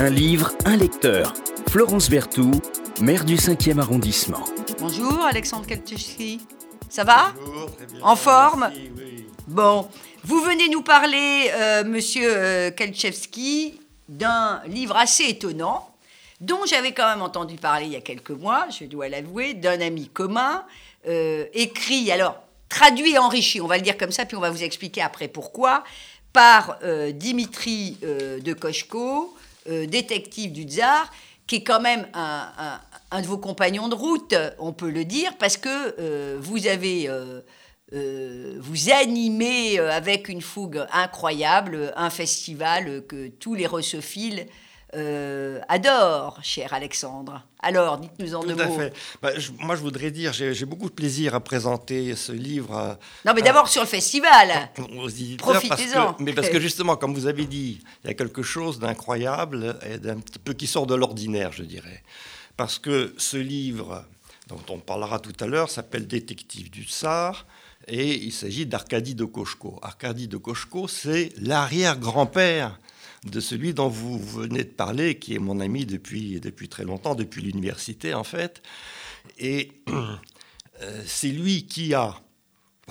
Un livre, un lecteur. Florence Berthoud, maire du 5e arrondissement. Bonjour Alexandre Keltuski. Ça va Bonjour, très bien. En forme Merci, oui. Bon, vous venez nous parler, euh, monsieur euh, Kelchevski, d'un livre assez étonnant, dont j'avais quand même entendu parler il y a quelques mois, je dois l'avouer, d'un ami commun, euh, écrit, alors traduit et enrichi, on va le dire comme ça, puis on va vous expliquer après pourquoi, par euh, Dimitri euh, de Kochko, euh, détective du tsar, qui est quand même un, de vos compagnons de route, on peut le dire, parce que euh, vous avez... euh, vous animez avec une fougue incroyable un festival que tous les russophiles euh, adorent, cher Alexandre. Alors, dites-nous en Tout deux à mots. fait. Bah, je- moi, je voudrais dire, j'ai beaucoup de plaisir à présenter ce livre à- Non, mais d'abord sur le festival. Profitez-en. mais parce que justement, comme vous avez dit, il y a quelque chose d'incroyable et d'un petit peu qui sort de l'ordinaire, je dirais. Parce que ce livre, dont on parlera tout à l'heure, s'appelle Détective du Tsar. Et il s'agit d'Arcadie de Kochko. Arcadie de Kochko, c'est l'arrière-grand-père de celui dont vous venez de parler, qui est mon ami depuis, depuis très longtemps, depuis l'université en fait. Et euh, c'est lui qui a,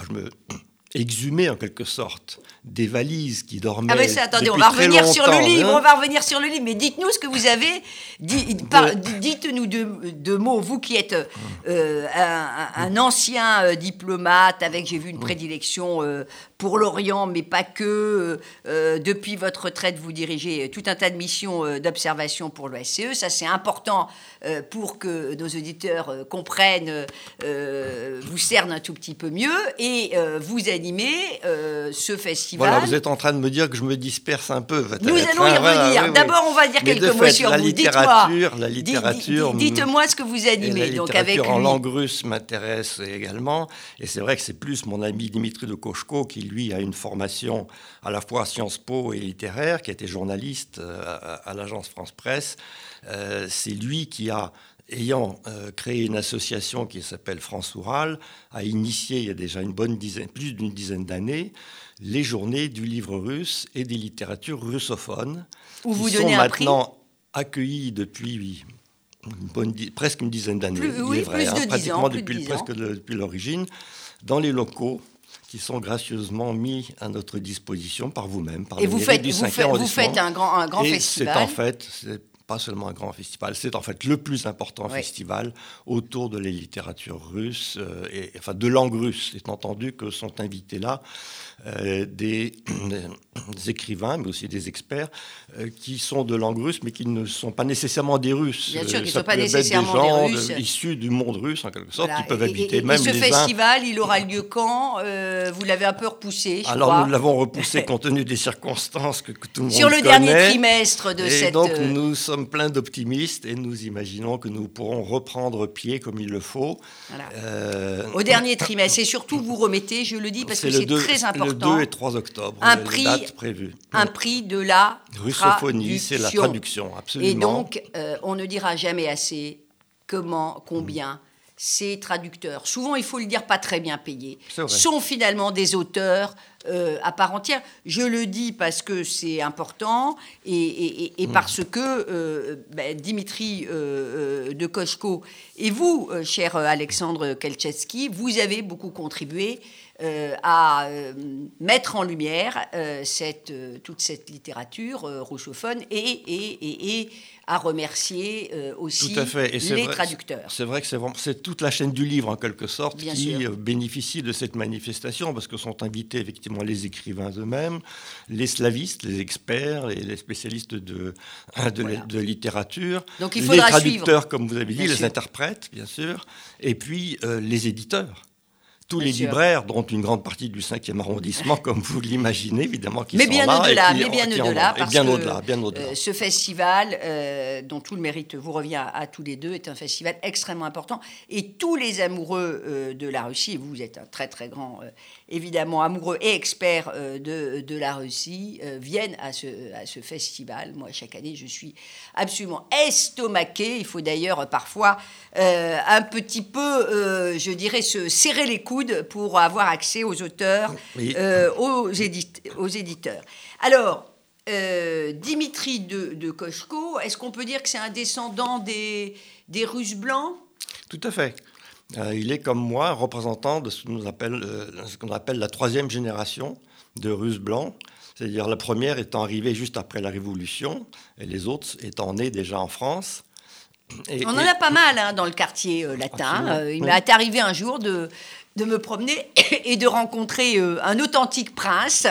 je me exhumé en quelque sorte des valises qui dormaient. Ah mais attendez, on va revenir sur le livre, hein. on va revenir sur le livre, mais dites-nous ce que vous avez, dites-nous deux, deux mots, vous qui êtes euh, un, un ancien euh, diplomate avec, j'ai vu, une prédilection euh, pour l'Orient, mais pas que, euh, euh, depuis votre retraite, vous dirigez tout un tas de missions euh, d'observation pour l'OSCE, ça c'est important euh, pour que nos auditeurs euh, comprennent, euh, vous cernent un tout petit peu mieux, et euh, vous animez euh, ce festival. Voilà, vous êtes en train de me dire que je me disperse un peu. Nous allons y voilà, revenir. oui. D'abord, on va dire Mais quelques mots fait, sur la vous. Littérature, la littérature. di- Dites-moi ce que vous animez. la Donc avec littérature en lui. langue russe m'intéresse également. Et c'est vrai que c'est plus mon ami Dimitri de Kochko qui, lui, a une formation à la fois à Sciences Po et littéraire, qui était journaliste euh, à, à l'agence France Presse. Euh, c'est lui qui a, ayant euh, créé une association qui s'appelle France Oral, a initié il y a déjà une bonne dizaine, plus d'une dizaine d'années, les journées du livre russe et des littératures russophones, Où qui vous sont maintenant accueillis depuis une bonne di- presque une dizaine d'années, il est vrai, hein, 10 pratiquement ans, plus de depuis, 10 ans. presque le- depuis l'origine, dans les locaux qui sont gracieusement mis à notre disposition par vous-même, par Et vous faites, du vous 5e faites, vous faites un grand, un grand Et festival. C'est en fait, c'est pas seulement un grand festival, c'est en fait le plus important Oui. festival autour de la littérature russe, euh, et, enfin de langue russe, étant entendu que sont invités là euh, des, des écrivains, mais aussi des experts, euh, qui sont de langue russe, mais qui ne sont pas nécessairement des Russes. Bien sûr, Euh, qui ça sont pas nécessairement des des gens Russes. de- issus du monde russe, en quelque sorte, Voilà. qui peuvent Et- habiter et, et même ce les uns festival, il aura lieu quand Euh, Vous l'avez un peu repoussé, je alors crois. nous l'avons repoussé compte tenu des circonstances que, que tout le monde Sur le connaît. dernier trimestre de et cette. donc euh, nous sommes pleins d'optimistes et nous imaginons que nous pourrons reprendre pied comme il le faut. voilà. Euh, Au dernier trimestre. Et surtout, vous remettez, je le dis parce que le c'est 2 très Le important, 2 et 3 octobre, Un prix- un prix de la Russophonie, c'est la traduction. absolument. Et donc, euh, on ne dira jamais assez comment, combien ces traducteurs, souvent il faut le dire pas très bien payés, sont finalement des auteurs euh, à part entière. Je le dis parce que c'est important et, et- et- Mm. et parce que euh, ben, Dimitri de Kochko et vous, cher Alexandre Kelcheski, vous avez beaucoup contribué à euh, mettre en lumière euh, cette, euh, toute cette littérature euh, russophone et, et, et- et à remercier euh, aussi Tout à fait. Et c'est les vrai- traducteurs. C'est vrai que c'est toute la chaîne du livre, en quelque sorte, Bien qui sûr. euh, bénéficie de cette manifestation, parce que sont invités effectivement les écrivains eux-mêmes, les slavistes, les experts, et les spécialistes de, hein, de, Voilà. de littérature, Donc il les traducteurs, suivre. comme vous avez dit, Bien les sûr. interprètes, bien sûr, et puis euh, les éditeurs. Tous Bien les sûr. libraires, dont une grande partie du 5e arrondissement, comme vous l'imaginez, évidemment, qui Mais sont bien là. au-delà, mais bien au-delà, parce bien au-delà, bien au-delà. Euh, ce festival, euh, dont tout le mérite vous revient à, à tous les deux, est un festival extrêmement important. Et tous les amoureux euh, de la Russie, et vous êtes un très très grand, évidemment, amoureux et expert euh, de, de la Russie, euh, viennent à ce, à ce festival. Moi, chaque année, je suis absolument estomaqué. Il faut d'ailleurs euh, parfois euh, un petit peu, euh, je dirais, se serrer les coudes pour avoir accès aux auteurs, Oui. euh, aux, édite- aux éditeurs. Alors, euh, Dimitri de, de Kochko, est-ce qu'on peut dire que c'est un descendant des, des Russes blancs? Tout à fait. Euh, il est comme moi représentant de ce qu'on appelle, euh, ce appelle la troisième génération de Russes blancs, c'est-à-dire la première étant arrivée juste après la Révolution et les autres étant nés déjà en France. Et, On en a pas mal hein, dans le quartier euh, latin. il m'est arrivé un jour de, de me promener et de rencontrer un authentique prince.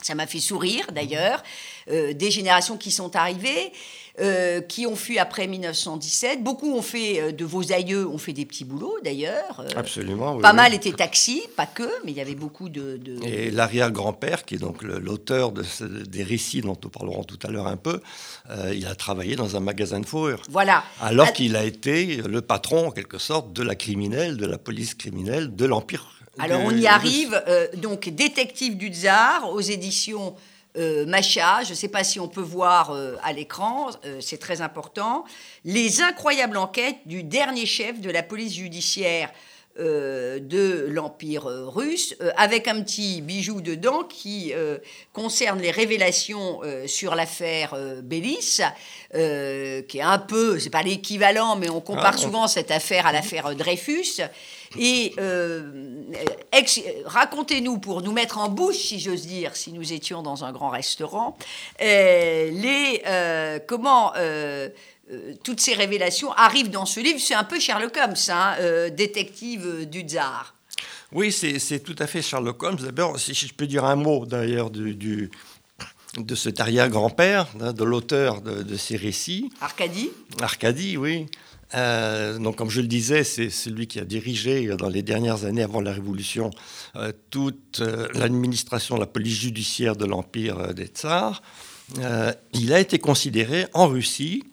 Ça m'a fait sourire d'ailleurs. des générations qui sont arrivées. Euh, qui ont fui après 1917. Beaucoup ont fait, euh, de vos aïeux, ont fait des petits boulots d'ailleurs. Euh, Absolument. pas mal étaient taxis, pas que, mais il y avait beaucoup de. Et l'arrière-grand-père, qui est donc l'auteur de des récits dont nous parlerons tout à l'heure un peu, il a travaillé dans un magasin de fourrure. Voilà. Alors qu'il a été le patron, en quelque sorte, de la criminelle, de la police criminelle, de l'Empire. Alors on y arrive, donc détective du tsar aux éditions euh, Macha, je ne sais pas si on peut voir euh, à l'écran, euh, c'est très important, les incroyables enquêtes du dernier chef de la police judiciaire de l'Empire russe, avec un petit bijou dedans qui concerne les révélations sur l'affaire Bélis, qui est un peu, c'est pas l'équivalent, mais on compare ah, souvent cette affaire à l'affaire Dreyfus. Et euh, racontez-nous, pour nous mettre en bouche, si j'ose dire, si nous étions dans un grand restaurant, euh, les, euh, comment toutes ces révélations arrivent dans ce livre. C'est un peu Sherlock Holmes, hein, détective du tsar. Oui, c'est tout à fait Sherlock Holmes. D'abord, si je peux dire un mot d'ailleurs du, de cet arrière-grand-père, hein, de l'auteur de, de, ces récits. Arcadie Arcadie, oui. Euh, donc, comme je le disais, c'est celui qui a dirigé euh, dans les dernières années avant la Révolution euh, toute l'administration, la police judiciaire de l'Empire des Tsars. il a été considéré en Russie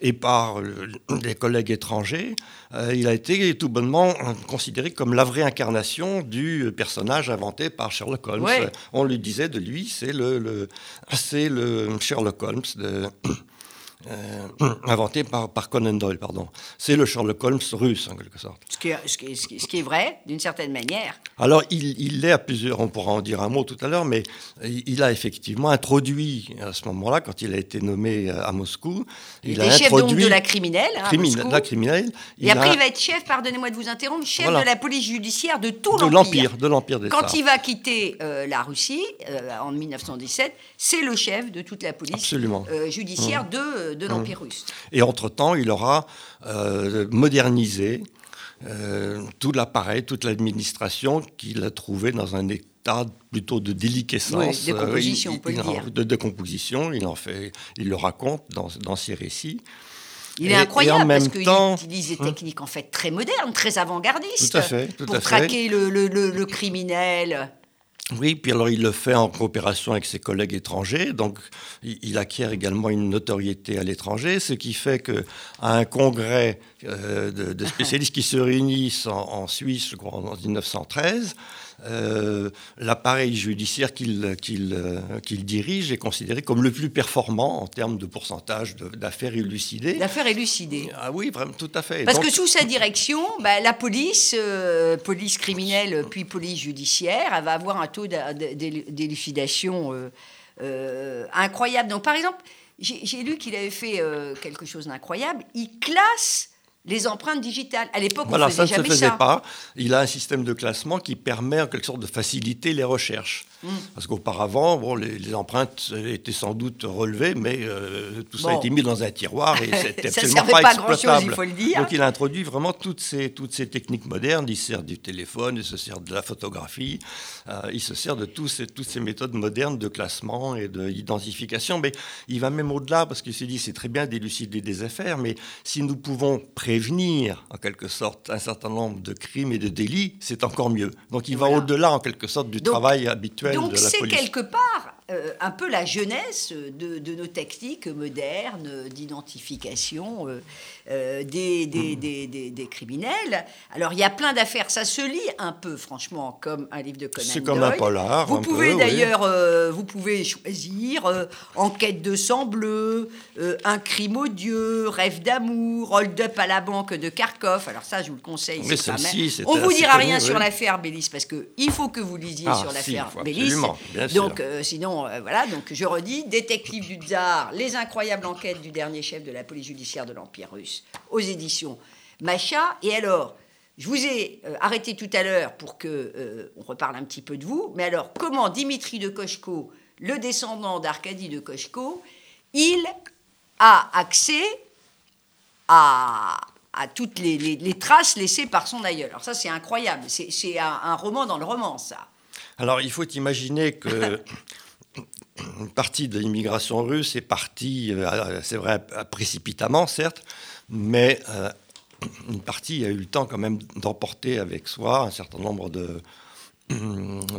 et par des collègues étrangers, il a été tout bonnement considéré comme la vraie incarnation du personnage inventé par Sherlock Holmes. On lui disait de lui, c'est le, le c'est le Sherlock Holmes de, euh, inventé par, par, Conan Doyle, pardon. C'est le Sherlock Holmes russe, en quelque sorte. Ce qui est, ce qui ce qui est vrai, d'une certaine manière. Alors, il, il l'est à plusieurs, on pourra en dire un mot tout à l'heure, mais il a effectivement introduit, à ce moment-là, quand il a été nommé à Moscou, il, il a chef donc de la criminelle, hein, la criminelle. Et après, il va être chef, pardonnez-moi de vous interrompre, chef de la police judiciaire de tout l'Empire. De l'Empire des Quand il va quitter euh, la Russie, euh, en 1917, c'est le chef de toute la police judiciaire mmh. de de mmh. l'Empire russe. Et entre-temps, il aura euh, modernisé euh, tout l'appareil, toute l'administration qu'il a trouvé dans un état plutôt de déliquescence. de décomposition, euh, on peut le dire. De décomposition, il, en fait, il le raconte dans, dans ses récits. Il est incroyable parce qu'il utilise des hein techniques en fait très modernes, très avant-gardistes pour traquer le, le, le, criminel. Oui, puis alors il le fait en coopération avec ses collègues étrangers, donc il, acquiert également une notoriété à l'étranger, ce qui fait qu'à un congrès euh, de, spécialistes qui se réunissent en, en Suisse, je crois, en 1913, euh, l'appareil judiciaire qu'il euh, qu'il dirige est considéré comme le plus performant en termes de pourcentage d'affaires élucidées. D'affaires élucidées. Ah oui, vraiment, tout à fait. Parce que sous sa direction, bah, la police, euh, police criminelle puis police judiciaire, elle va avoir un taux d'élucidation incroyable. Donc par exemple, j'ai lu qu'il avait fait quelque chose d'incroyable. Il classe les empreintes digitales. À l'époque, on voilà, ça ne se faisait pas. Il a un système de classement qui permet en quelque sorte de faciliter les recherches. Mm. Parce qu'auparavant, bon, les, empreintes étaient sans doute relevées, mais euh, tout ça a été mis dans un tiroir et c'était absolument pas, pas exploitable. il faut le dire. Donc il a introduit vraiment toutes ces, toutes ces techniques modernes. Il sert du téléphone, il se sert de la photographie, euh, il se sert de tous ces, toutes ces méthodes modernes de classement et d'identification. Mais il va même au-delà parce qu'il s'est dit c'est très bien d'élucider des affaires, mais si nous pouvons prévenir en quelque sorte un certain nombre de crimes et de délits, c'est encore mieux. Donc il va au-delà en quelque sorte du travail habituel donc c'est quelque part euh, un peu la jeunesse de, nos techniques modernes d'identification euh, euh, des, des, criminels. Alors il y a plein d'affaires, ça se lit un peu franchement comme un livre de Conan C'est comme un polar. Vous pouvez d'ailleurs, vous pouvez choisir Enquête de sang bleu, Un crime odieux, Rêve d'amour, Hold up à la banque de Kharkov. Alors ça, je vous le conseille. Mais pas On vous dira rien sur l'affaire Bélis parce que il faut que vous lisiez ah, sur l'affaire Bélis. Bien Donc sinon bon, euh, voilà, donc je redis, Détective du tsar, les incroyables enquêtes du dernier chef de la police judiciaire de l'Empire russe, aux éditions Macha. Et alors, je vous ai euh, arrêté tout à l'heure pour que euh, on reparle un petit peu de vous, mais alors, comment Dimitri de Kochko, le descendant d'Arcadie de Kochko, il a accès à, à toutes les, les- les traces laissées par son aïeul. Alors ça, c'est incroyable. C'est c'est un, un roman dans le roman, ça. Alors, il faut imaginer que une partie de l'immigration russe est partie, euh, c'est vrai, précipitamment, certes, mais euh, une partie a eu le temps quand même d'emporter avec soi un certain nombre de de-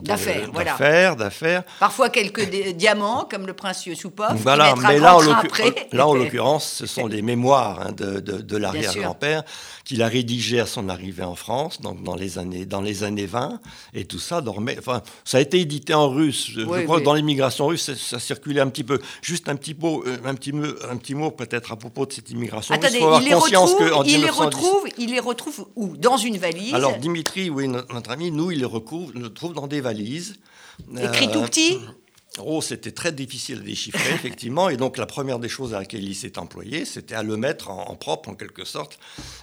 D'affaires, voilà. d'affaires, d'affaires. Parfois quelques di- diamants, comme le prince Yusupov. qui Voilà, mais un là, en en l'occurrence, ce sont les mémoires hein, de, de- de l'arrière-grand-père qu'il a rédigé à son arrivée en France, donc dans les années, dans les années 20, et tout ça dormait. Enfin, ça a été édité en russe. Je, crois que dans l'immigration russe, ça, ça circulait un petit peu. Juste un petit mot, euh, un petit mot, un petit mot peut-être à propos de cette immigration russe. Attendez, faut avoir il les, conscience retrouve, qu'en il, les 1910 retrouve, il les retrouve où? Dans une valise, Alors Dimitri, oui, notre, notre ami, nous, il les recouvre, le trouve dans des valises. écrit Euh, tout petit. Oh, c'était très difficile à déchiffrer, effectivement. Et donc, la première des choses à laquelle il s'est employé, c'était à le mettre en, en propre, en quelque sorte,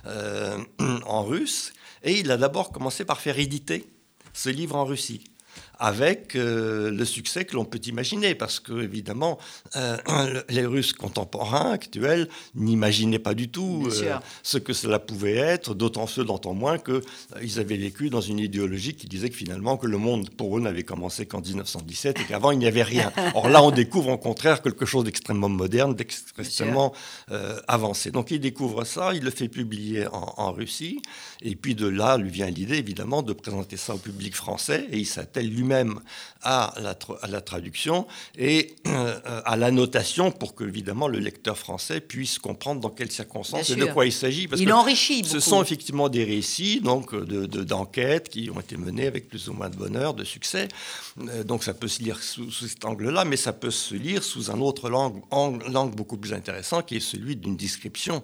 euh, en russe. Et il a d'abord commencé par faire éditer ce livre en Russie, avec euh, le succès que l'on peut imaginer, parce que, évidemment, euh, les Russes contemporains, actuels, n'imaginaient pas du tout euh, ce que cela pouvait être, d'autant ceux, d'autant moins qu'ils avaient vécu dans une idéologie qui disait que finalement que le monde pour eux n'avait commencé qu'en 1917 et qu'avant il n'y avait rien. Or là, on découvre au contraire quelque chose d'extrêmement moderne, d'extrêmement avancé. Donc il découvre ça, il le fait publier en, en Russie, et puis de là lui vient l'idée évidemment de présenter ça au public français, et il s'attelle lui-même à la, tra- à la traduction et euh, à l'annotation pour que évidemment le lecteur français puisse comprendre dans quelles circonstances et de quoi il s'agit. Parce il que enrichit beaucoup. ce sont effectivement des récits donc de- de- d'enquêtes qui ont été menés avec plus ou moins de bonheur, de succès. Euh, donc ça peut se lire sous, sous cet angle-là, mais ça peut se lire sous un autre langue, ang- langue beaucoup plus intéressant, qui est celui d'une description.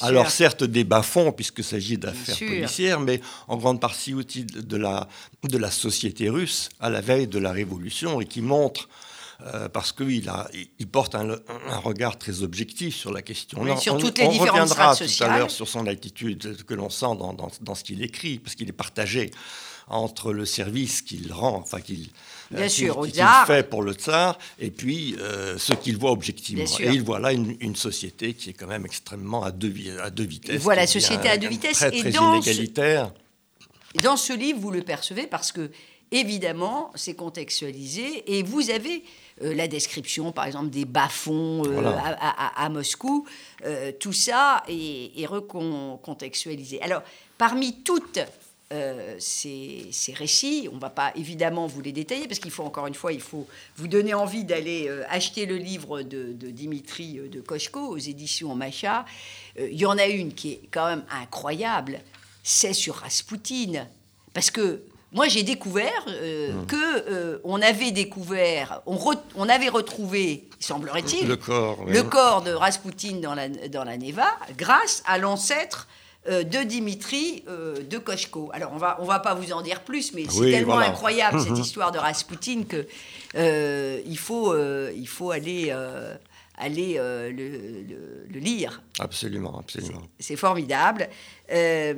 Alors certes des bas-fonds, puisqu'il s'agit d'affaires policières, mais en grande partie aussi de la, de la société russe à la veille de la Révolution, et qui montre... euh, parce qu'il a, il- porte un, un regard très objectif sur la question. Oui, On- sur on- toutes les on reviendra tout à l'heure sur son attitude que l'on sent dans, dans- dans ce qu'il écrit, parce qu'il est partagé entre le service qu'il rend, enfin qu'il Bien sûr, au qu'il fait pour le tsar, et puis euh, ce qu'il voit objectivement. Et il voit là une, une société qui est quand même extrêmement à deux, à deux vitesses. Il voit la société à deux vitesses. Très, Et très dans ce- inégalitaire. Dans ce livre, vous le percevez parce que, évidemment, c'est contextualisé et vous avez euh, la description, par exemple, des bas-fonds euh, Voilà. à, à- à Moscou. Euh, tout ça est, est recontextualisé. Alors, parmi toutes euh, ces, ces récits, on ne va pas évidemment vous les détailler parce qu'il faut, encore une fois, il faut vous donner envie d'aller euh, acheter le livre de, de Dimitri euh, de Kochko aux éditions Macha. Euh, Il y en a une qui est quand même incroyable, c'est sur Raspoutine. Parce que moi, j'ai découvert euh, Mmh. que euh, on avait découvert, on, re- on avait retrouvé, semblerait-il, Le corps. oui. le corps de Raspoutine dans la, dans la Neva grâce à l'ancêtre de Dimitri euh, de Kochko. Alors, on va, on va pas vous en dire plus, mais c'est Oui, tellement voilà. incroyable cette histoire de Raspoutine que euh, il, faut, euh, il faut aller, euh, aller euh, le, le- le lire. Absolument, absolument. C'est formidable. Euh,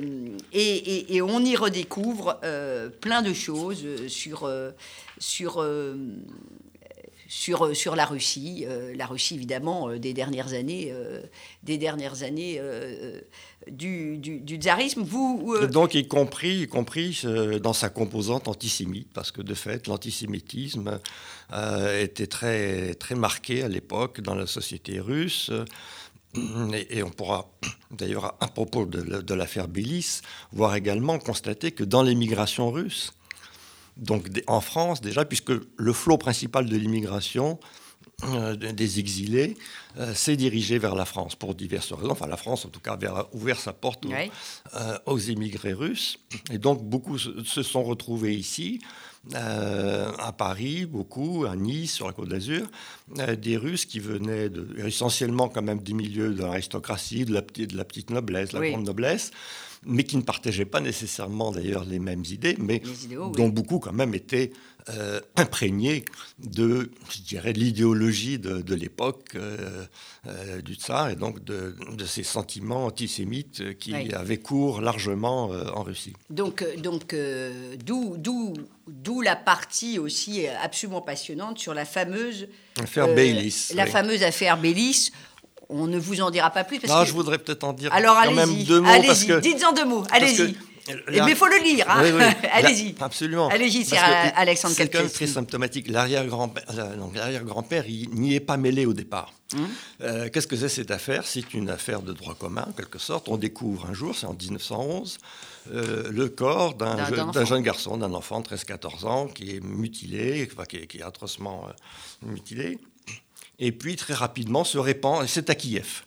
et, et- et on y redécouvre euh, plein de choses euh, sur, euh, sur, euh, sur, euh, sur la Russie. Euh, la Russie, évidemment, euh, des dernières années, des dernières années du, du, tsarisme. Vous, Donc, y compris, y compris dans sa composante antisémite, parce que de fait, l'antisémitisme était très, très marqué à l'époque dans la société russe. Et, on pourra, d'ailleurs, à propos de l'affaire Bélis, voir également, constater que dans l'émigration russe, donc en France déjà, puisque le flot principal de l'immigration euh, des exilés euh, s'est dirigé vers la France pour diverses raisons. Enfin, la France, en tout cas, avait ouvert sa porte aux, euh, aux immigrés russes. Et donc, beaucoup se sont retrouvés ici. Euh, à Paris, beaucoup, à Nice, sur la Côte d'Azur, euh, des Russes qui venaient de, essentiellement quand même des milieux de l'aristocratie, de la, petite- de la petite noblesse, la Oui. grande noblesse, mais qui ne partageaient pas nécessairement d'ailleurs les mêmes idées, mais oui. dont beaucoup quand même étaient euh, imprégnés de, je dirais, de l'idéologie de, de l'époque du tsar et donc de, de ces sentiments antisémites qui Oui. avaient cours largement en Russie. Donc, donc d'où, d'où, la partie aussi absolument passionnante sur la fameuse Affaire euh, Baylis. La oui. fameuse affaire Bélis. On ne vous en dira pas plus parce Non, que. je voudrais peut-être en dire Alors quand même allez-y, deux mots allez-y, dites-en deux mots, allez-y. Mais il faut le lire, hein. Oui, oui. allez-y. Absolument. Allez-y, c'est Alexandre C'est quand même très symptomatique. L'arrière-grand-père, euh, l'arrière-grand-père, il n'y est pas mêlé au départ. Hum. Euh, Qu'est-ce que c'est cette affaire? C'est une affaire de droit commun, en quelque sorte. On découvre un jour, c'est en 1911, euh, le corps d'un jeune garçon, d'un enfant de 13-14 ans, qui est mutilé, enfin, qui, est, qui est atrocement euh, mutilé. Et puis, très rapidement, se répand, et c'est à Kiev.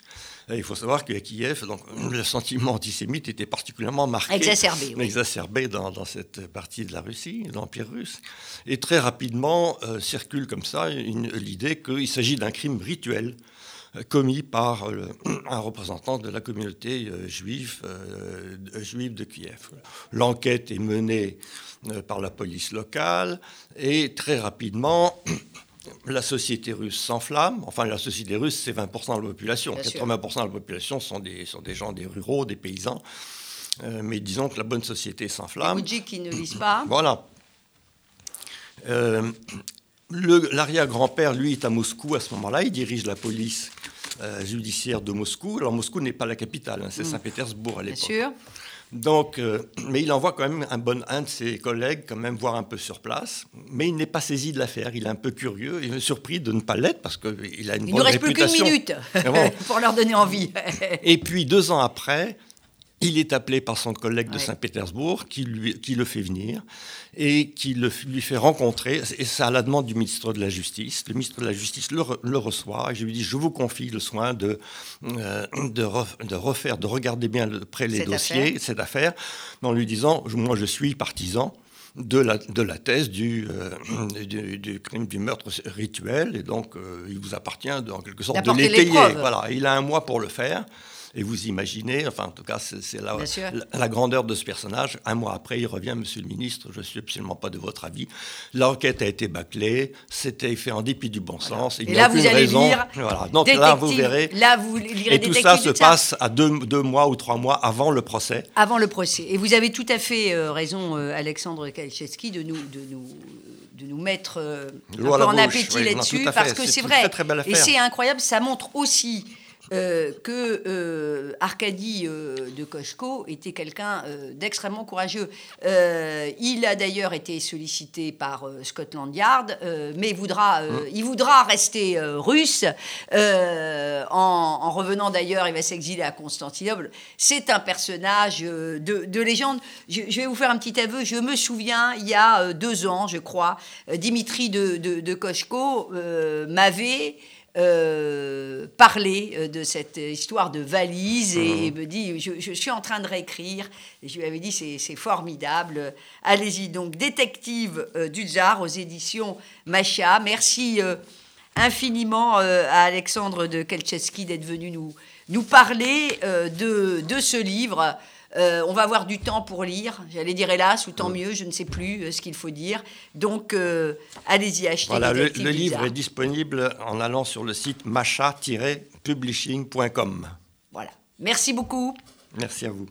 Il faut savoir qu'à Kiev, donc, le sentiment antisémite était particulièrement marqué Exacerbé, oui. exacerbé dans, dans cette partie de la Russie, de l'Empire russe. Et très rapidement euh, circule comme ça l'idée qu'il s'agit d'un crime rituel euh, commis par euh, un représentant de la communauté juive, euh, de- juive de Kiev. L'enquête est menée euh, par la police locale et très rapidement, la société russe s'enflamme. Enfin, la société russe, c'est 20% de la population. Bien sûr. 80% de la population sont des, sont des gens, des ruraux, des paysans. Euh, mais disons que la bonne société Les s'enflamme. Goudjiks qui ne lisent pas. Voilà. Euh, L'arrière-grand-père, lui, est à Moscou à ce moment-là. Il dirige la police euh, judiciaire de Moscou. Alors, Moscou n'est pas la capitale, hein, c'est Saint-Pétersbourg à Mm. Bien l'époque. sûr. Donc, euh, mais il envoie quand même un, bon, un de ses collègues quand même voir un peu sur place. Mais il n'est pas saisi de l'affaire. Il est un peu curieux. Il est surpris de ne pas l'être parce qu'il a une Il bonne ne reste plus qu'une réputation. minute bon. pour leur donner envie. Et puis deux ans après, il est appelé par son collègue de Ouais. Saint-Pétersbourg qui, lui- qui le fait venir et qui le- lui fait rencontrer, et c'est à la demande du ministre de la Justice. Le ministre de la Justice le, re- le reçoit et je lui dis, je vous confie le soin de, euh, de, ref- de refaire, de regarder bien de près les Cette dossiers, affaire. cette affaire, en lui disant, moi je suis partisan de la, de la thèse du, euh, du, du crime du meurtre rituel, et donc euh, il vous appartient de- en quelque sorte de l'étayer. Voilà, il a un mois pour le faire. Et vous imaginez, enfin en tout cas c'est la, la, la grandeur de ce personnage. Un mois après, il revient, Monsieur le Ministre, je suis absolument pas de votre avis. L'enquête a été bâclée, c'était fait en dépit du bon sens. Il Et n'y a là, vous allez raison. lire Voilà. Donc là, vous Détective- verrez. Là, vous lirez Et tout Détective ça se passe à deux, deux mois ou trois mois avant le procès. Avant le procès. Et vous avez tout à fait euh, raison, euh, Alexandre Kalczewski, de nous, de nous, de nous mettre euh, un peu en bouche, appétit oui, là-dessus, parce que C'est vrai. très, très belle Et c'est incroyable, ça montre aussi euh, que euh, Arkady euh, de Koshko était quelqu'un euh, d'extrêmement courageux. Il a d'ailleurs été sollicité par Scotland Yard, mais voudra, Mmh. il voudra rester russe. En, en revenant d'ailleurs, il va s'exiler à Constantinople. C'est un personnage de, de légende. Je, je vais vous faire un petit aveu. Je me souviens, il y a deux ans, je crois, Dimitri de, de, de Koshko euh, m'avait euh, parlé euh, de cette histoire de valise et, et me dit je, je suis en train de réécrire. Et je lui avais dit c'est c'est formidable. Allez-y. Donc, Détective euh, du Tsar aux éditions Macha. Merci euh, infiniment à Alexandre de Kelcheski d'être venu nous, nous parler de, de ce livre. Euh, on va avoir du temps pour lire. J'allais dire hélas ou tant mieux, je ne sais plus euh, ce qu'il faut dire. Donc, euh, allez-y, achetez Voilà, le, le livre est disponible en allant sur le site macha-publishing.com. Voilà. Merci beaucoup. Merci à vous.